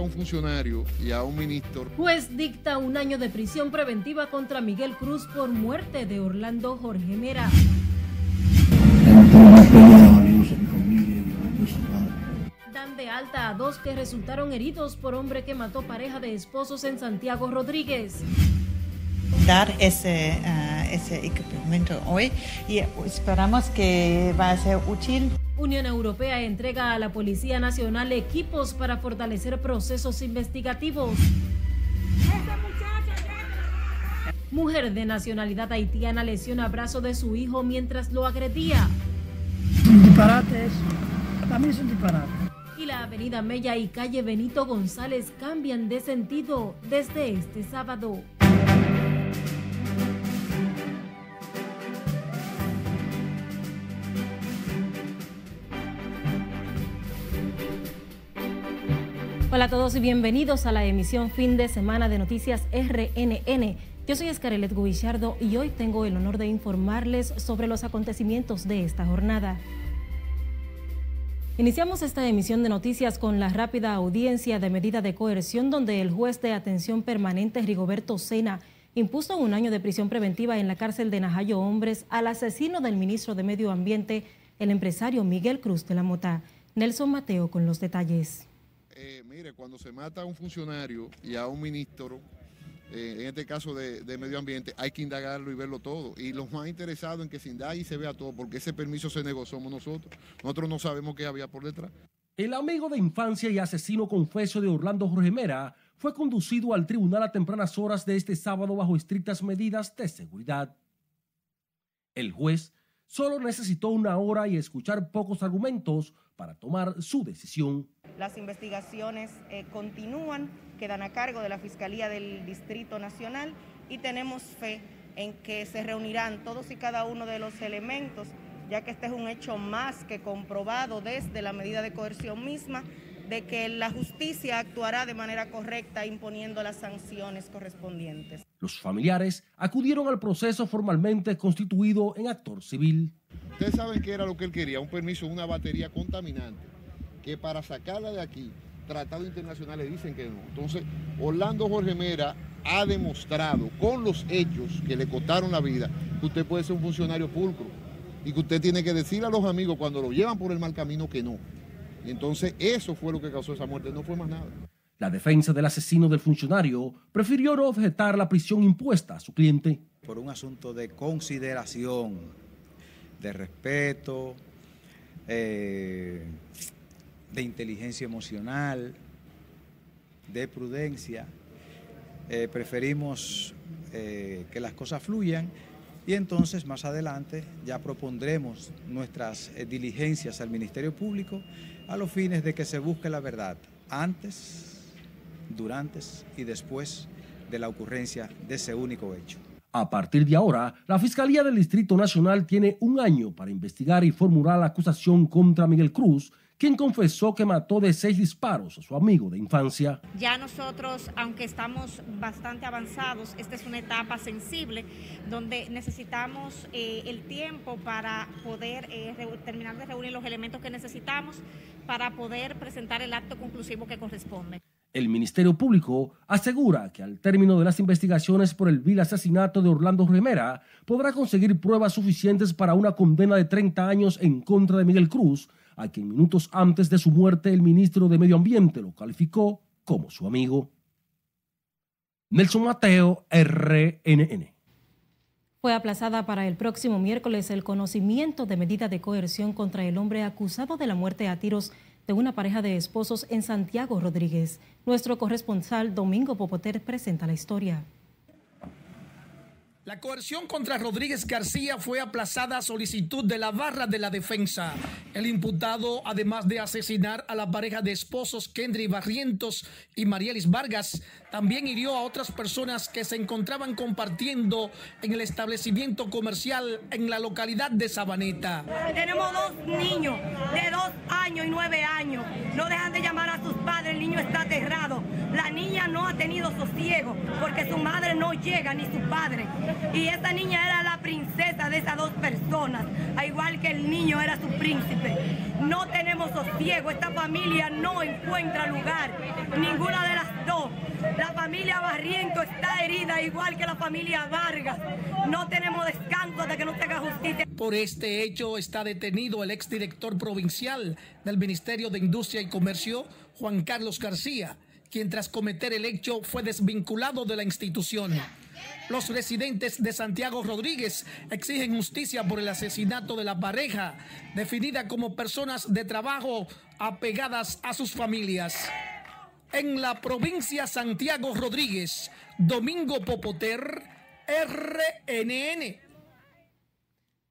a un funcionario y a un ministro. Juez dicta un año de prisión preventiva contra Miguel Cruz por muerte de Orlando Jorge Mera. Dan de alta a dos que resultaron heridos por hombre que mató pareja de esposos en Santiago Rodríguez. Dar ese, uh, ese equipamiento hoy y esperamos que va a ser útil. Unión Europea entrega a la Policía Nacional equipos para fortalecer procesos investigativos. Mujer de nacionalidad haitiana lesiona brazo de su hijo mientras lo agredía. Un disparate eso. También es un disparate. Y la avenida Mella y calle Benito González cambian de sentido desde este sábado. Hola a todos y bienvenidos a la emisión fin de semana de Noticias RNN. Yo soy Escarelet Guillardo y hoy tengo el honor de informarles sobre los acontecimientos de esta jornada. Iniciamos esta emisión de noticias con la rápida audiencia de medida de coerción donde el juez de atención permanente Rigoberto Sena impuso un año de prisión preventiva en la cárcel de Najayo Hombres al asesino del ministro de Medio Ambiente, el empresario Miguel Cruz de la Mota. Nelson Mateo con los detalles. Eh, mire, cuando se mata a un funcionario y a un ministro, eh, en este caso de, medio ambiente, hay que indagarlo y verlo todo. Y los más interesados en que se indague y se vea todo, porque ese permiso se negó somos nosotros. Nosotros no sabemos qué había por detrás. El amigo de infancia y asesino confeso de Orlando Jorge Mera fue conducido al tribunal a tempranas horas de este sábado bajo estrictas medidas de seguridad. El juez solo necesitó una hora y escuchar pocos argumentos para tomar su decisión. Las investigaciones eh, continúan, quedan a cargo de la Fiscalía del Distrito Nacional y tenemos fe en que se reunirán todos y cada uno de los elementos, ya que este es un hecho más que comprobado desde la medida de coerción misma, de que la justicia actuará de manera correcta imponiendo las sanciones correspondientes. Los familiares acudieron al proceso formalmente constituido en actor civil. Ustedes saben qué era lo que él quería, un permiso, una batería contaminante, que para sacarla de aquí, tratados internacionales dicen que no. Entonces, Orlando Jorge Mera ha demostrado con los hechos que le costaron la vida que usted puede ser un funcionario pulcro y que usted tiene que decir a los amigos cuando lo llevan por el mal camino que no. Y entonces eso fue lo que causó esa muerte, no fue más nada. La defensa del asesino del funcionario prefirió no objetar la prisión impuesta a su cliente. Por un asunto de consideración, de respeto, eh, de inteligencia emocional, de prudencia, eh, preferimos eh, que las cosas fluyan y entonces más adelante ya propondremos nuestras eh, diligencias al Ministerio Público a los fines de que se busque la verdad antes, durante y después de la ocurrencia de ese único hecho. A partir de ahora, la Fiscalía del Distrito Nacional tiene un año para investigar y formular la acusación contra Miguel Cruz, quien confesó que mató de seis disparos a su amigo de infancia. Ya nosotros, aunque estamos bastante avanzados, esta es una etapa sensible donde necesitamos eh, el tiempo para poder eh, terminar de reunir los elementos que necesitamos para poder presentar el acto conclusivo que corresponde. El Ministerio Público asegura que al término de las investigaciones por el vil asesinato de Orlando Remera podrá conseguir pruebas suficientes para una condena de 30 años en contra de Miguel Cruz, a quien minutos antes de su muerte el ministro de Medio Ambiente lo calificó como su amigo. Nelson Mateo, RNN. Fue aplazada para el próximo miércoles el conocimiento de medida de coerción contra el hombre acusado de la muerte a tiros de una pareja de esposos en Santiago Rodríguez. Nuestro corresponsal Domingo Popoter presenta la historia. La coerción contra Rodríguez García fue aplazada a solicitud de la barra de la defensa. El imputado, además de asesinar a la pareja de esposos Kendry Barrientos y Marielis Vargas, también hirió a otras personas que se encontraban compartiendo en el establecimiento comercial en la localidad de Sabaneta. Tenemos dos niños de dos años y nueve años. No dejan de llamar a sus padres, el niño está aterrado. La niña no ha tenido sosiego porque su madre no llega ni su padre Y esa niña era la princesa de esas dos personas, al igual que el niño era su príncipe. No tenemos sosiego, esta familia no encuentra lugar, ninguna de las dos. La familia Barriento está herida igual que la familia Vargas. No tenemos descanso hasta que no se haga justicia. Por este hecho está detenido el exdirector provincial del Ministerio de Industria y Comercio, Juan Carlos García, quien tras cometer el hecho fue desvinculado de la institución. Los residentes de Santiago Rodríguez exigen justicia por el asesinato de la pareja, definida como personas de trabajo apegadas a sus familias. En la provincia Santiago Rodríguez, Domingo Popoter, RNN.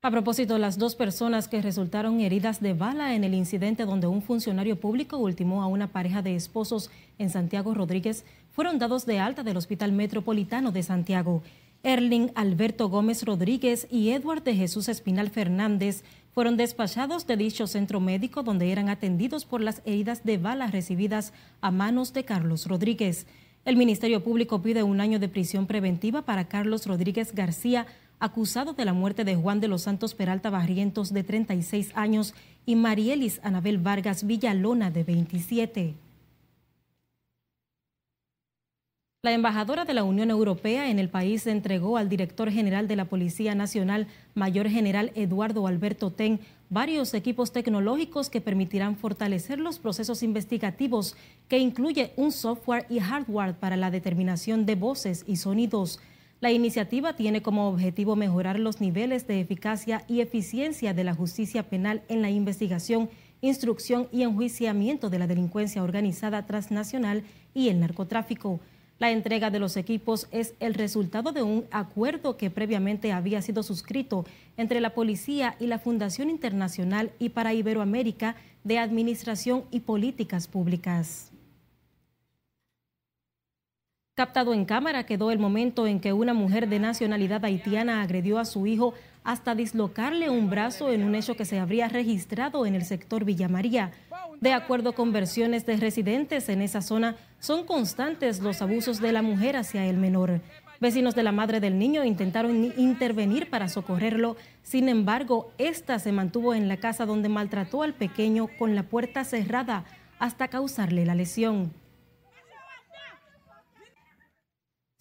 A propósito, las dos personas que resultaron heridas de bala en el incidente donde un funcionario público ultimó a una pareja de esposos en Santiago Rodríguez fueron dados de alta del Hospital Metropolitano de Santiago. Erling Alberto Gómez Rodríguez y Edward de Jesús Espinal Fernández fueron despachados de dicho centro médico donde eran atendidos por las heridas de bala recibidas a manos de Carlos Rodríguez. El Ministerio Público pide un año de prisión preventiva para Carlos Rodríguez García, acusado de la muerte de Juan de los Santos Peralta Barrientos, de 36 años, y Marielis Anabel Vargas Villalona, de 27. La embajadora de la Unión Europea en el país entregó al director general de la Policía Nacional, Mayor General Eduardo Alberto Ten, varios equipos tecnológicos que permitirán fortalecer los procesos investigativos, que incluye un software y hardware para la determinación de voces y sonidos. La iniciativa tiene como objetivo mejorar los niveles de eficacia y eficiencia de la justicia penal en la investigación, instrucción y enjuiciamiento de la delincuencia organizada transnacional y el narcotráfico. La entrega de los equipos es el resultado de un acuerdo que previamente había sido suscrito entre la policía y la Fundación Internacional y para Iberoamérica de Administración y Políticas Públicas. Captado en cámara quedó el momento en que una mujer de nacionalidad haitiana agredió a su hijo hasta dislocarle un brazo en un hecho que se habría registrado en el sector Villa María. De acuerdo con versiones de residentes en esa zona, son constantes los abusos de la mujer hacia el menor. Vecinos de la madre del niño intentaron intervenir para socorrerlo, sin embargo, esta se mantuvo en la casa donde maltrató al pequeño con la puerta cerrada hasta causarle la lesión.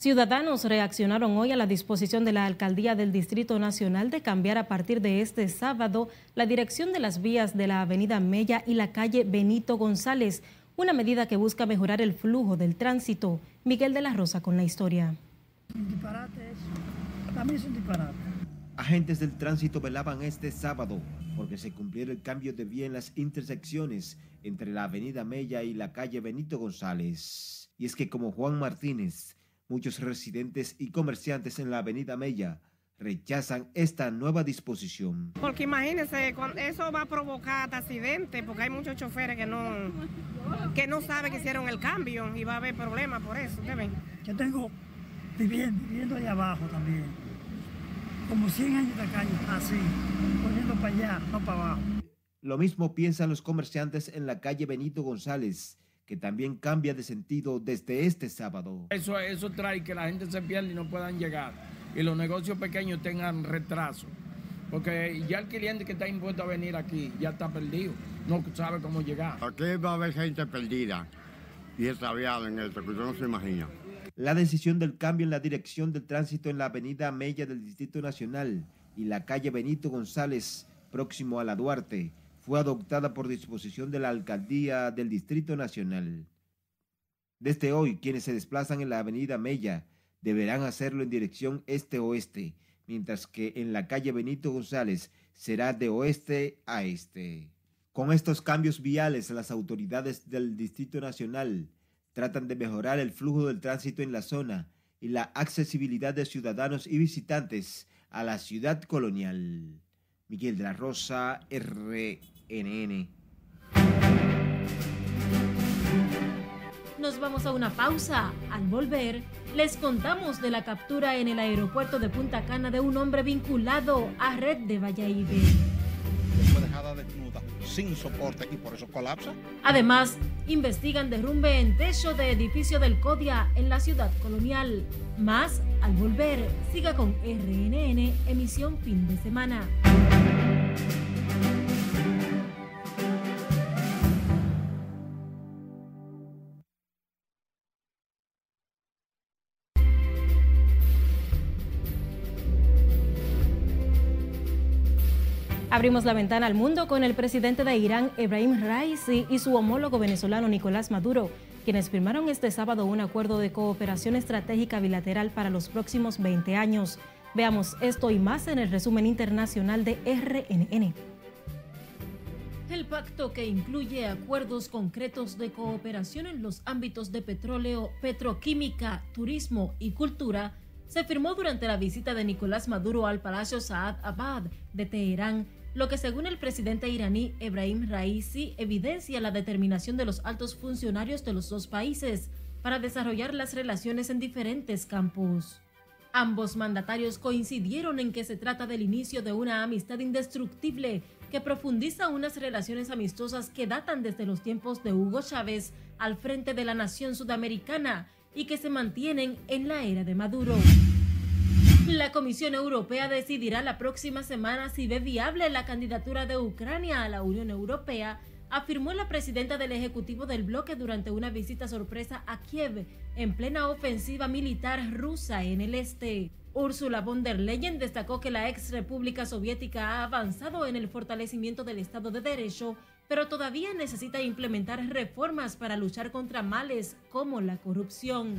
Ciudadanos reaccionaron hoy a la disposición de la Alcaldía del Distrito Nacional de cambiar a partir de este sábado la dirección de las vías de la Avenida Mella y la calle Benito González, una medida que busca mejorar el flujo del tránsito. Miguel de la Rosa con la historia. Agentes del tránsito velaban este sábado porque se cumpliera el cambio de vía en las intersecciones entre la Avenida Mella y la calle Benito González. Y es que como Juan Martínez, Muchos residentes y comerciantes en la avenida Mella rechazan esta nueva disposición. Porque imagínense, eso va a provocar accidentes, porque hay muchos choferes que no, que no saben que hicieron el cambio y va a haber problemas por eso. Yo tengo viviendo, viviendo allá abajo también, como 100 años de calle, así, poniendo para allá, no para abajo. Lo mismo piensan los comerciantes en la calle Benito González, que también cambia de sentido desde este sábado. Eso, eso trae que la gente se pierda y no puedan llegar y los negocios pequeños tengan retraso. Porque ya el cliente que está impuesto a venir aquí ya está perdido, no sabe cómo llegar. Aquí va a haber gente perdida y extraviada en esto, que usted no se imagina. La decisión del cambio en la dirección del tránsito en la avenida Mella del Distrito Nacional y la calle Benito González, próximo a la Duarte, fue adoptada por disposición de la Alcaldía del Distrito Nacional. Desde hoy, quienes se desplazan en la avenida Mella deberán hacerlo en dirección este-oeste, mientras que en la calle Benito González será de oeste a este. Con estos cambios viales, las autoridades del Distrito Nacional tratan de mejorar el flujo del tránsito en la zona y la accesibilidad de ciudadanos y visitantes a la ciudad colonial. Miguel de la Rosa, R. NN. Nos vamos a una pausa. Al volver, les contamos de la captura en el aeropuerto de Punta Cana de un hombre vinculado a Red de Valladolid. Fue dejada desnuda, sin soporte y por eso colapsa. Además, investigan derrumbe en techo de edificio del CODIA en la ciudad colonial. Más Al volver, siga con RNN, emisión fin de semana. Abrimos la ventana al mundo con el presidente de Irán, Ebrahim Raisi, y su homólogo venezolano Nicolás Maduro, quienes firmaron este sábado un acuerdo de cooperación estratégica bilateral para los próximos 20 años. Veamos esto y más en el resumen internacional de RNN. El pacto que incluye acuerdos concretos de cooperación en los ámbitos de petróleo, petroquímica, turismo y cultura se firmó durante la visita de Nicolás Maduro al Palacio Saad Abad de Teherán lo que según el presidente iraní Ebrahim Raisi evidencia la determinación de los altos funcionarios de los dos países para desarrollar las relaciones en diferentes campos. Ambos mandatarios coincidieron en que se trata del inicio de una amistad indestructible que profundiza unas relaciones amistosas que datan desde los tiempos de Hugo Chávez al frente de la nación sudamericana y que se mantienen en la era de Maduro. La Comisión Europea decidirá la próxima semana si ve viable la candidatura de Ucrania a la Unión Europea, afirmó la presidenta del Ejecutivo del bloque durante una visita sorpresa a Kiev en plena ofensiva militar rusa en el este. Ursula von der Leyen destacó que la ex República Soviética ha avanzado en el fortalecimiento del Estado de Derecho, pero todavía necesita implementar reformas para luchar contra males como la corrupción.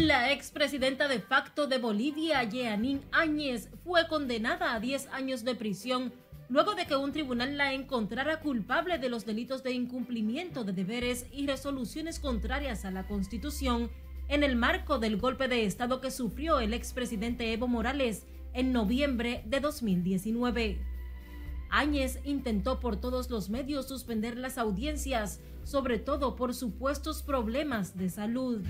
La expresidenta de facto de Bolivia, Jeanine Áñez, fue condenada a 10 años de prisión luego de que un tribunal la encontrara culpable de los delitos de incumplimiento de deberes y resoluciones contrarias a la Constitución en el marco del golpe de Estado que sufrió el expresidente Evo Morales en noviembre de 2019. Áñez intentó por todos los medios suspender las audiencias, sobre todo por supuestos problemas de salud.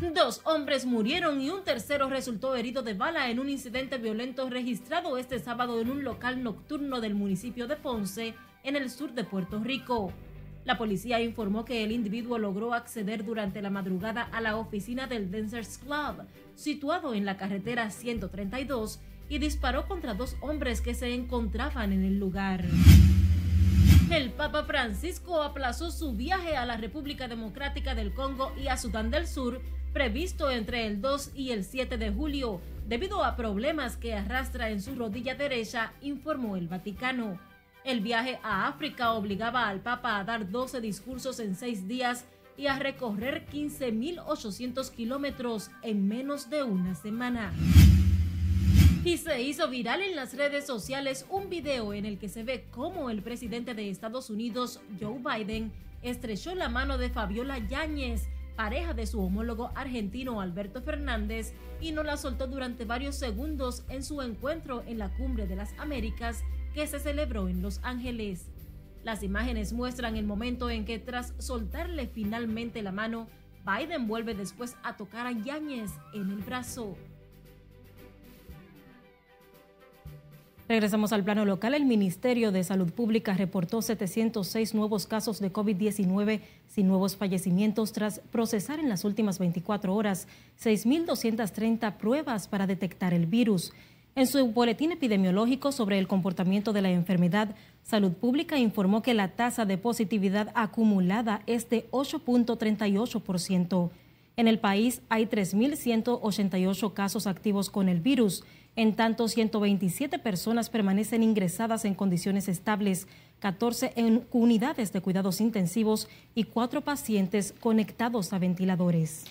Dos hombres murieron y un tercero resultó herido de bala en un incidente violento registrado este sábado en un local nocturno del municipio de Ponce, en el sur de Puerto Rico. La policía informó que el individuo logró acceder durante la madrugada a la oficina del Dancers Club, situado en la carretera 132, y disparó contra dos hombres que se encontraban en el lugar. El Papa Francisco aplazó su viaje a la República Democrática del Congo y a Sudán del Sur previsto entre el 2 y el 7 de julio debido a problemas que arrastra en su rodilla derecha, informó el Vaticano. El viaje a África obligaba al Papa a dar 12 discursos en seis días y a recorrer 15.800 kilómetros en menos de una semana. Y se hizo viral en las redes sociales un video en el que se ve cómo el presidente de Estados Unidos, Joe Biden, estrechó la mano de Fabiola Yáñez, pareja de su homólogo argentino Alberto Fernández, y no la soltó durante varios segundos en su encuentro en la Cumbre de las Américas que se celebró en Los Ángeles. Las imágenes muestran el momento en que tras soltarle finalmente la mano, Biden vuelve después a tocar a Yáñez en el brazo. Regresamos al plano local. El Ministerio de Salud Pública reportó 706 nuevos casos de COVID-19 sin nuevos fallecimientos tras procesar en las últimas 24 horas 6.230 pruebas para detectar el virus. En su boletín epidemiológico sobre el comportamiento de la enfermedad, Salud Pública informó que la tasa de positividad acumulada es de 8.38%. En el país hay 3.188 casos activos con el virus en tanto, 127 personas permanecen ingresadas en condiciones estables, 14 en unidades de cuidados intensivos y 4 pacientes conectados a ventiladores.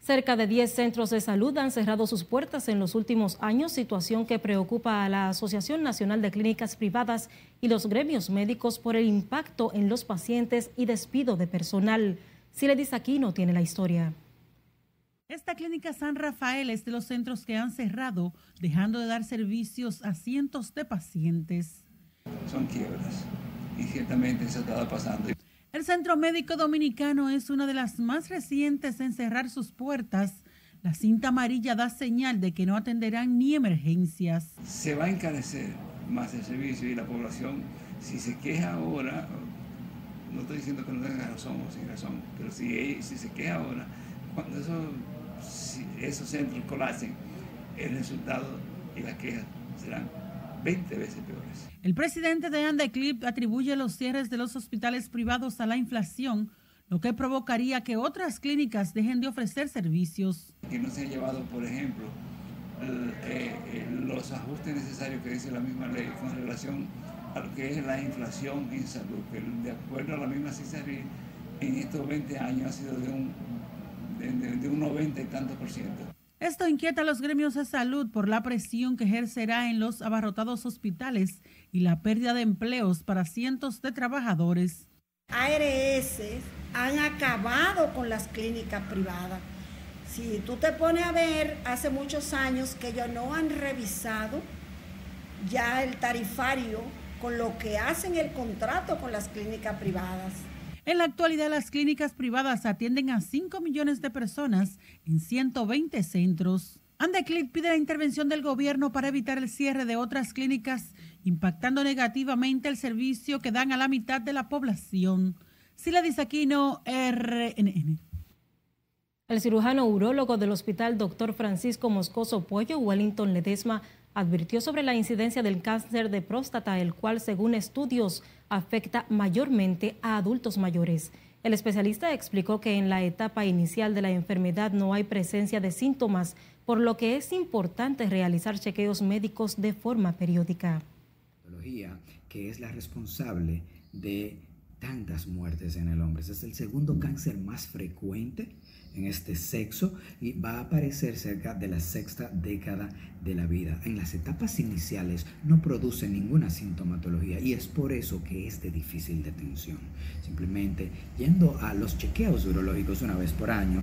Cerca de 10 centros de salud han cerrado sus puertas en los últimos años, situación que preocupa a la Asociación Nacional de Clínicas Privadas y los gremios médicos por el impacto en los pacientes y despido de personal. Siledis Aquino tiene la historia. Esta clínica San Rafael es de los centros que han cerrado, dejando de dar servicios a cientos de pacientes. Son quiebras y ciertamente eso estaba pasando. El Centro Médico Dominicano es una de las más recientes en cerrar sus puertas. La cinta amarilla da señal de que no atenderán ni emergencias. Se va a encarecer más el servicio y la población, si se queja ahora, no estoy diciendo que no tenga razón o sin razón, pero si, si se queda ahora, cuando eso, si esos centros colapsen, el resultado y las quejas serán 20 veces peores. El presidente de Andeclip atribuye los cierres de los hospitales privados a la inflación, lo que provocaría que otras clínicas dejen de ofrecer servicios. Que no se han llevado, por ejemplo, eh, eh, los ajustes necesarios que dice la misma ley con relación a lo que es la inflación en salud, que de acuerdo a la misma cifra en estos 20 años ha sido de un, de, de un 90 y tanto por ciento. Esto inquieta a los gremios de salud por la presión que ejercerá en los abarrotados hospitales y la pérdida de empleos para cientos de trabajadores. ARS han acabado con las clínicas privadas. Si tú te pones a ver, hace muchos años que ellos no han revisado ya el tarifario con lo que hacen el contrato con las clínicas privadas. En la actualidad, las clínicas privadas atienden a 5 millones de personas en 120 centros. Andeclip pide la intervención del gobierno para evitar el cierre de otras clínicas, impactando negativamente el servicio que dan a la mitad de la población. Sila Disaquino, RNN. El cirujano urólogo del Hospital Dr. Francisco Moscoso Pollo, Wellington Ledesma, advirtió sobre la incidencia del cáncer de próstata, el cual, según estudios, afecta mayormente a adultos mayores. El especialista explicó que en la etapa inicial de la enfermedad no hay presencia de síntomas, por lo que es importante realizar chequeos médicos de forma periódica. que es la responsable de tantas muertes en el hombre. es el segundo cáncer más frecuente en este sexo y va a aparecer cerca de la sexta década de la vida. En las etapas iniciales no produce ninguna sintomatología y es por eso que es de difícil detención. Simplemente yendo a los chequeos urológicos una vez por año.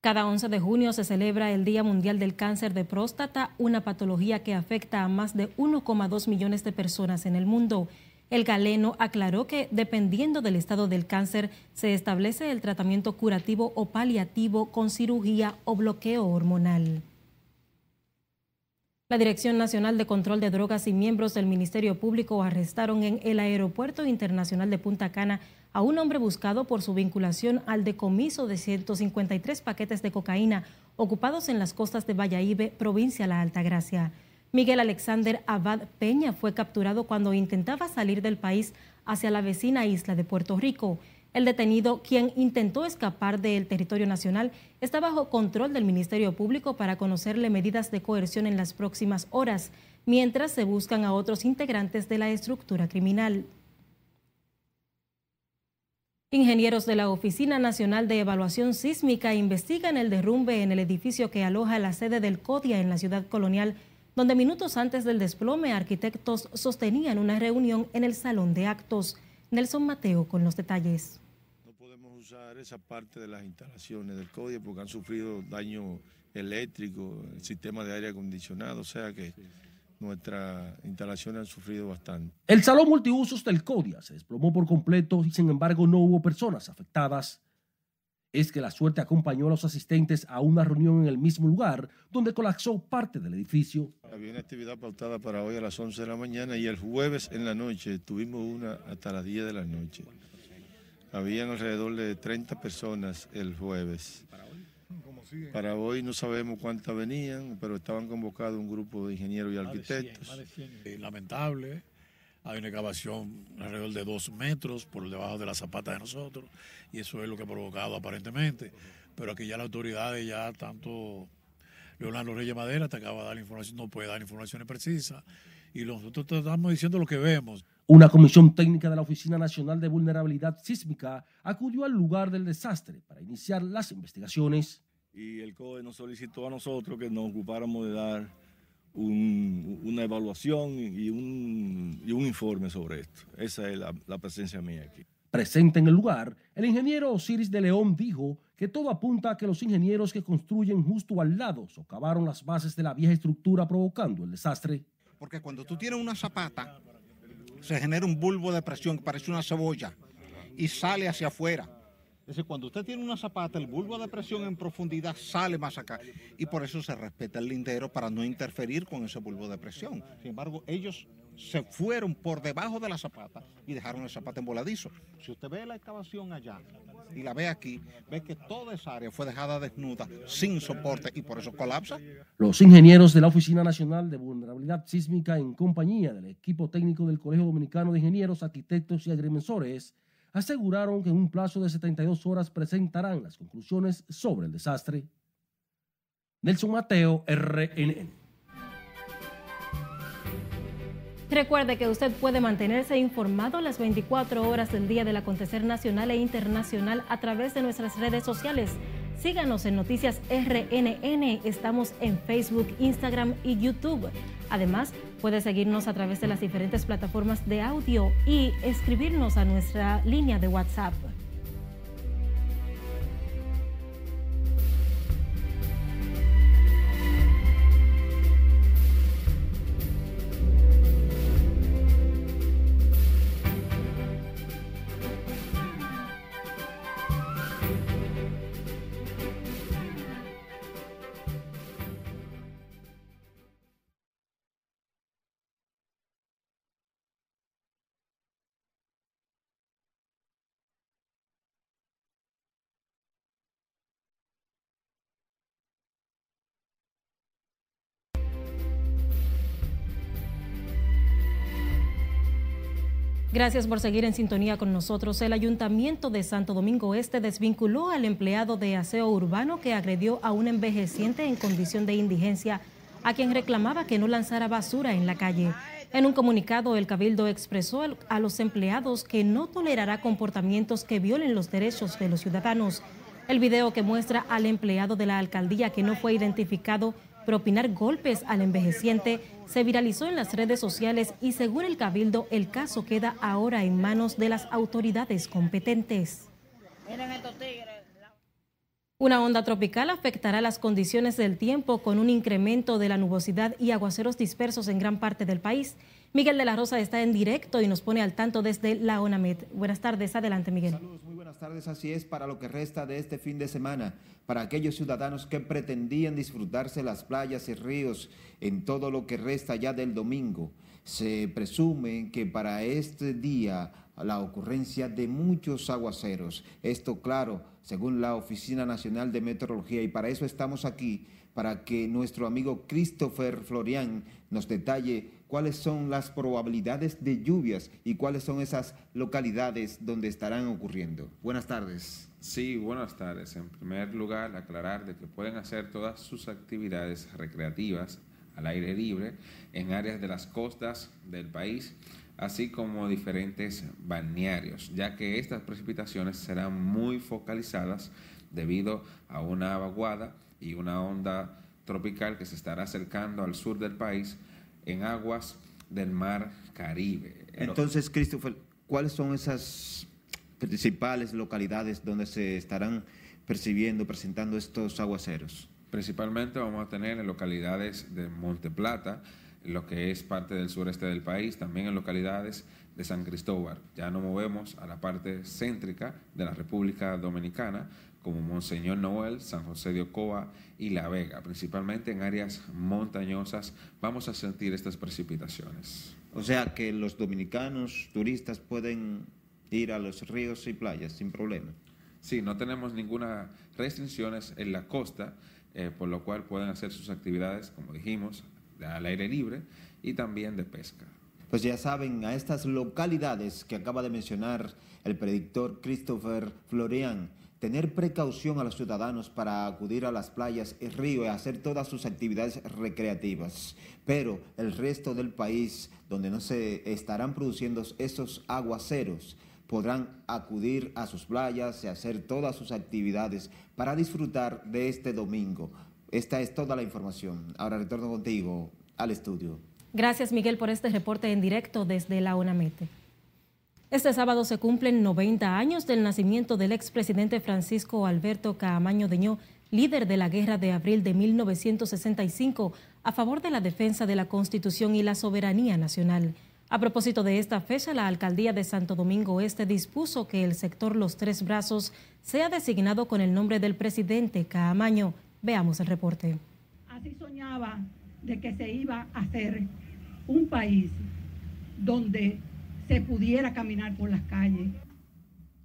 Cada 11 de junio se celebra el Día Mundial del Cáncer de Próstata, una patología que afecta a más de 1,2 millones de personas en el mundo. El galeno aclaró que dependiendo del estado del cáncer se establece el tratamiento curativo o paliativo con cirugía o bloqueo hormonal. La Dirección Nacional de Control de Drogas y miembros del Ministerio Público arrestaron en el Aeropuerto Internacional de Punta Cana a un hombre buscado por su vinculación al decomiso de 153 paquetes de cocaína ocupados en las costas de Valladolid, provincia La Altagracia. Miguel Alexander Abad Peña fue capturado cuando intentaba salir del país hacia la vecina isla de Puerto Rico. El detenido, quien intentó escapar del territorio nacional, está bajo control del Ministerio Público para conocerle medidas de coerción en las próximas horas, mientras se buscan a otros integrantes de la estructura criminal. Ingenieros de la Oficina Nacional de Evaluación Sísmica investigan el derrumbe en el edificio que aloja la sede del CODIA en la ciudad colonial donde minutos antes del desplome arquitectos sostenían una reunión en el salón de actos. Nelson Mateo con los detalles. No podemos usar esa parte de las instalaciones del CODIA porque han sufrido daño eléctrico, el sistema de aire acondicionado, o sea que nuestras instalaciones han sufrido bastante. El salón multiusos del CODIA se desplomó por completo y sin embargo no hubo personas afectadas es que la suerte acompañó a los asistentes a una reunión en el mismo lugar donde colapsó parte del edificio. Había una actividad pautada para hoy a las 11 de la mañana y el jueves en la noche tuvimos una hasta las 10 de la noche. Habían alrededor de 30 personas el jueves. Para hoy no sabemos cuántas venían, pero estaban convocados un grupo de ingenieros y arquitectos. Lamentable, hay una excavación alrededor de dos metros por debajo de la zapata de nosotros y eso es lo que ha provocado aparentemente. Pero aquí ya las autoridades, ya tanto Leonardo Reyes Madera te acaba de dar información, no puede dar informaciones precisas y nosotros estamos diciendo lo que vemos. Una comisión técnica de la Oficina Nacional de Vulnerabilidad Sísmica acudió al lugar del desastre para iniciar las investigaciones. Y el CODE nos solicitó a nosotros que nos ocupáramos de dar una evaluación y un, y un, informe sobre esto. Esa es la, la presencia mía aquí. Presente en el lugar, el ingeniero Osiris de León dijo que todo apunta a que los ingenieros que construyen justo al lado socavaron las bases de la vieja estructura provocando el desastre. Porque cuando tú tienes una zapata, se genera un bulbo de presión que parece una cebolla y sale hacia afuera. Es decir, cuando usted tiene una zapata, el bulbo de presión en profundidad sale más acá. Y por eso se respeta el lindero para no interferir con ese bulbo de presión. Sin embargo, ellos se fueron por debajo de la zapata y dejaron el zapata emboladizo. Si usted ve la excavación allá y la ve aquí, ve que toda esa área fue dejada desnuda, sin soporte y por eso colapsa. Los ingenieros de la Oficina Nacional de Vulnerabilidad Sísmica en compañía del equipo técnico del Colegio Dominicano de Ingenieros, Arquitectos y Agrimensores aseguraron que en un plazo de 72 horas presentarán las conclusiones sobre el desastre. Nelson Mateo, RNN. Recuerde que usted puede mantenerse informado las 24 horas del día del acontecer nacional e internacional a través de nuestras redes sociales. Síganos en Noticias RNN. Estamos en Facebook, Instagram y YouTube. Además, puede seguirnos a través de las diferentes plataformas de audio y escribirnos a nuestra línea de WhatsApp. Gracias por seguir en sintonía con nosotros. El Ayuntamiento de Santo Domingo Este desvinculó al empleado de aseo urbano que agredió a un envejeciente en condición de indigencia, a quien reclamaba que no lanzara basura en la calle. En un comunicado, el Cabildo expresó a los empleados que no tolerará comportamientos que violen los derechos de los ciudadanos. El video que muestra al empleado de la alcaldía que no fue identificado propinar golpes al envejeciente se viralizó en las redes sociales y según el Cabildo el caso queda ahora en manos de las autoridades competentes. Una onda tropical afectará las condiciones del tiempo con un incremento de la nubosidad y aguaceros dispersos en gran parte del país. Miguel de la Rosa está en directo y nos pone al tanto desde la ONAMED. Buenas tardes, adelante Miguel. Saludos, muy buenas tardes. Así es para lo que resta de este fin de semana, para aquellos ciudadanos que pretendían disfrutarse las playas y ríos en todo lo que resta ya del domingo. Se presume que para este día la ocurrencia de muchos aguaceros. Esto, claro, según la Oficina Nacional de Meteorología, y para eso estamos aquí, para que nuestro amigo Christopher Florian nos detalle cuáles son las probabilidades de lluvias y cuáles son esas localidades donde estarán ocurriendo. Buenas tardes. Sí, buenas tardes. En primer lugar, aclarar de que pueden hacer todas sus actividades recreativas al aire libre en áreas de las costas del país, así como diferentes balnearios, ya que estas precipitaciones serán muy focalizadas debido a una vaguada y una onda tropical que se estará acercando al sur del país en aguas del mar Caribe. Entonces, Christopher, ¿cuáles son esas principales localidades donde se estarán percibiendo, presentando estos aguaceros? Principalmente vamos a tener en localidades de Monte Plata, lo que es parte del sureste del país, también en localidades de San Cristóbal. Ya nos movemos a la parte céntrica de la República Dominicana, como Monseñor Noel, San José de Ocoa y La Vega. Principalmente en áreas montañosas vamos a sentir estas precipitaciones. O sea que los dominicanos turistas pueden ir a los ríos y playas sin problema. Sí, no tenemos ninguna restricciones en la costa, eh, por lo cual pueden hacer sus actividades, como dijimos, al aire libre y también de pesca. Pues ya saben, a estas localidades que acaba de mencionar el predictor Christopher Florian, tener precaución a los ciudadanos para acudir a las playas y ríos y hacer todas sus actividades recreativas. Pero el resto del país, donde no se estarán produciendo esos aguaceros, podrán acudir a sus playas y hacer todas sus actividades para disfrutar de este domingo. Esta es toda la información. Ahora retorno contigo al estudio. Gracias Miguel por este reporte en directo desde la UNAMETE. Este sábado se cumplen 90 años del nacimiento del expresidente Francisco Alberto Caamaño Deñó, líder de la Guerra de Abril de 1965 a favor de la defensa de la Constitución y la soberanía nacional. A propósito de esta fecha, la alcaldía de Santo Domingo Este dispuso que el sector Los Tres Brazos sea designado con el nombre del presidente Caamaño. Veamos el reporte. Así soñaba de que se iba a hacer un país donde se pudiera caminar por las calles.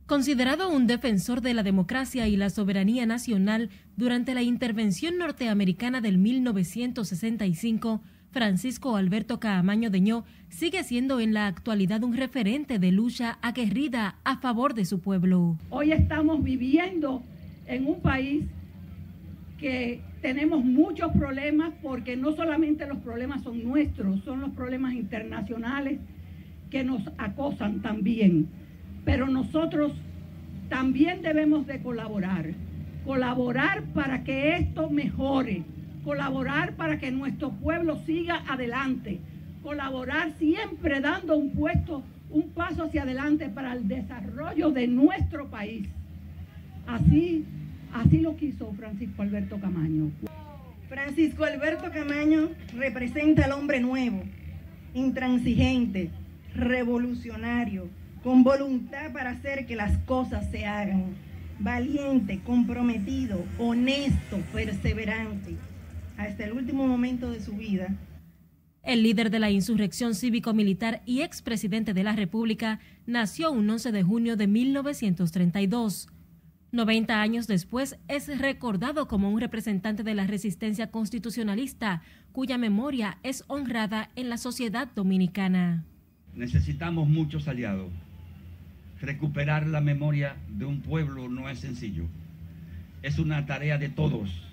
Considerado un defensor de la democracia y la soberanía nacional durante la intervención norteamericana del 1965, Francisco Alberto Caamaño Deñó sigue siendo en la actualidad un referente de lucha aguerrida a favor de su pueblo. Hoy estamos viviendo en un país que tenemos muchos problemas porque no solamente los problemas son nuestros, son los problemas internacionales que nos acosan también. Pero nosotros también debemos de colaborar, colaborar para que esto mejore colaborar para que nuestro pueblo siga adelante, colaborar siempre dando un puesto, un paso hacia adelante para el desarrollo de nuestro país. Así, así lo quiso Francisco Alberto Camaño. Francisco Alberto Camaño representa al hombre nuevo, intransigente, revolucionario, con voluntad para hacer que las cosas se hagan, valiente, comprometido, honesto, perseverante hasta el último momento de su vida. El líder de la insurrección cívico-militar y expresidente de la República nació un 11 de junio de 1932. 90 años después es recordado como un representante de la resistencia constitucionalista, cuya memoria es honrada en la sociedad dominicana. Necesitamos muchos aliados. Recuperar la memoria de un pueblo no es sencillo. Es una tarea de todos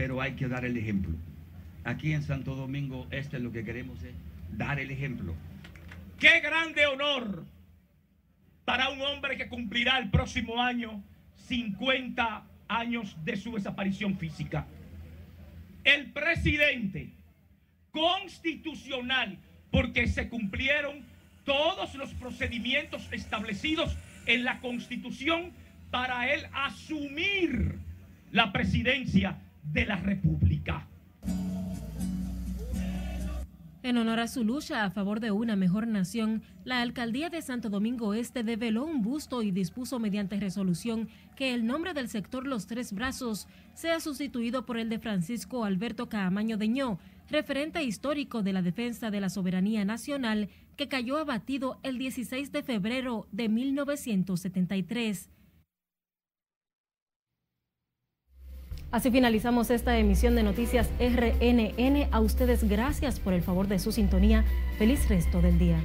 pero hay que dar el ejemplo. Aquí en Santo Domingo, este es lo que queremos es dar el ejemplo. Qué grande honor para un hombre que cumplirá el próximo año 50 años de su desaparición física. El presidente constitucional, porque se cumplieron todos los procedimientos establecidos en la constitución para él asumir la presidencia de la República. En honor a su lucha a favor de una mejor nación, la alcaldía de Santo Domingo Este develó un busto y dispuso mediante resolución que el nombre del sector Los Tres Brazos sea sustituido por el de Francisco Alberto Caamaño Deñó, referente histórico de la defensa de la soberanía nacional que cayó abatido el 16 de febrero de 1973. Así finalizamos esta emisión de Noticias RNN. A ustedes gracias por el favor de su sintonía. Feliz resto del día.